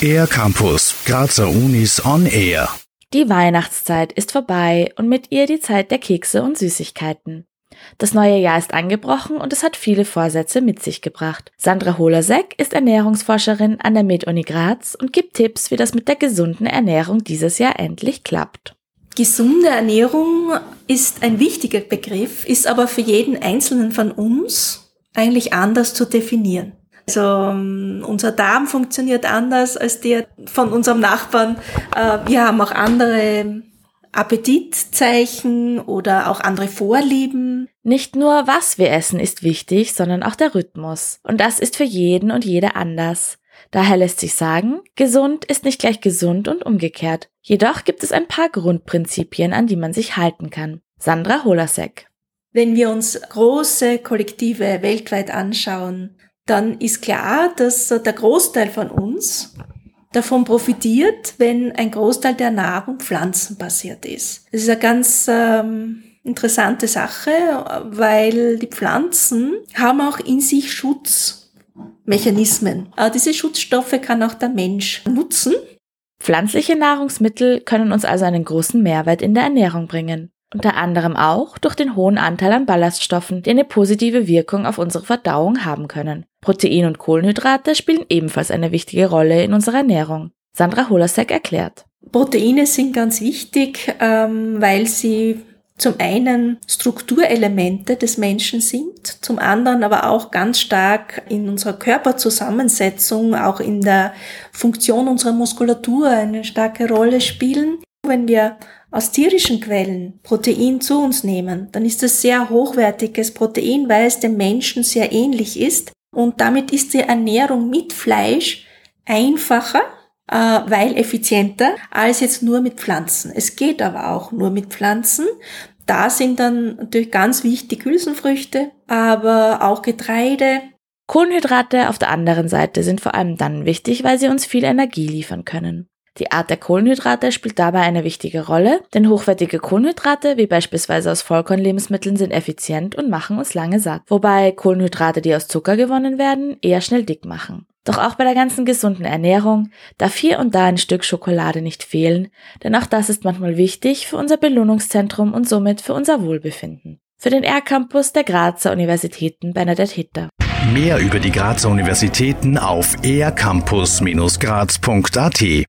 Air Campus, Grazer Unis on Air. Die Weihnachtszeit ist vorbei und mit ihr die Zeit der Kekse und Süßigkeiten. Das neue Jahr ist angebrochen und es hat viele Vorsätze mit sich gebracht. Sandra Holasek ist Ernährungsforscherin an der Med-Uni Graz und gibt Tipps, wie das mit der gesunden Ernährung dieses Jahr endlich klappt. Gesunde Ernährung ist ein wichtiger Begriff, ist aber für jeden Einzelnen von uns eigentlich anders zu definieren. Also um, unser Darm funktioniert anders als der von unserem Nachbarn. Äh, wir haben auch andere Appetitzeichen oder auch andere Vorlieben. Nicht nur was wir essen ist wichtig, sondern auch der Rhythmus. Und das ist für jeden und jede anders. Daher lässt sich sagen, gesund ist nicht gleich gesund und umgekehrt. Jedoch gibt es ein paar Grundprinzipien, an die man sich halten kann. Sandra Holasek. Wenn wir uns große Kollektive weltweit anschauen, dann ist klar, dass der Großteil von uns davon profitiert, wenn ein Großteil der Nahrung pflanzenbasiert ist. Das ist eine ganz ähm, interessante Sache, weil die Pflanzen haben auch in sich Schutzmechanismen. Aber diese Schutzstoffe kann auch der Mensch nutzen. Pflanzliche Nahrungsmittel können uns also einen großen Mehrwert in der Ernährung bringen. Unter anderem auch durch den hohen Anteil an Ballaststoffen, die eine positive Wirkung auf unsere Verdauung haben können. Protein und Kohlenhydrate spielen ebenfalls eine wichtige Rolle in unserer Ernährung. Sandra Holasek erklärt. Proteine sind ganz wichtig, ähm, weil sie zum einen Strukturelemente des Menschen sind, zum anderen aber auch ganz stark in unserer Körperzusammensetzung, auch in der Funktion unserer Muskulatur eine starke Rolle spielen. Wenn wir aus tierischen Quellen Protein zu uns nehmen, dann ist es sehr hochwertiges Protein, weil es dem Menschen sehr ähnlich ist. Und damit ist die Ernährung mit Fleisch einfacher, äh, weil effizienter, als jetzt nur mit Pflanzen. Es geht aber auch nur mit Pflanzen. Da sind dann natürlich ganz wichtig Hülsenfrüchte, aber auch Getreide. Kohlenhydrate auf der anderen Seite sind vor allem dann wichtig, weil sie uns viel Energie liefern können. Die Art der Kohlenhydrate spielt dabei eine wichtige Rolle, denn hochwertige Kohlenhydrate, wie beispielsweise aus Vollkornlebensmitteln, sind effizient und machen uns lange satt, wobei Kohlenhydrate, die aus Zucker gewonnen werden, eher schnell dick machen. Doch auch bei der ganzen gesunden Ernährung darf hier und da ein Stück Schokolade nicht fehlen, denn auch das ist manchmal wichtig für unser Belohnungszentrum und somit für unser Wohlbefinden. Für den R-Campus der Grazer Universitäten Bernadette Hitter. Mehr über die Grazer Universitäten auf ercampus-graz.at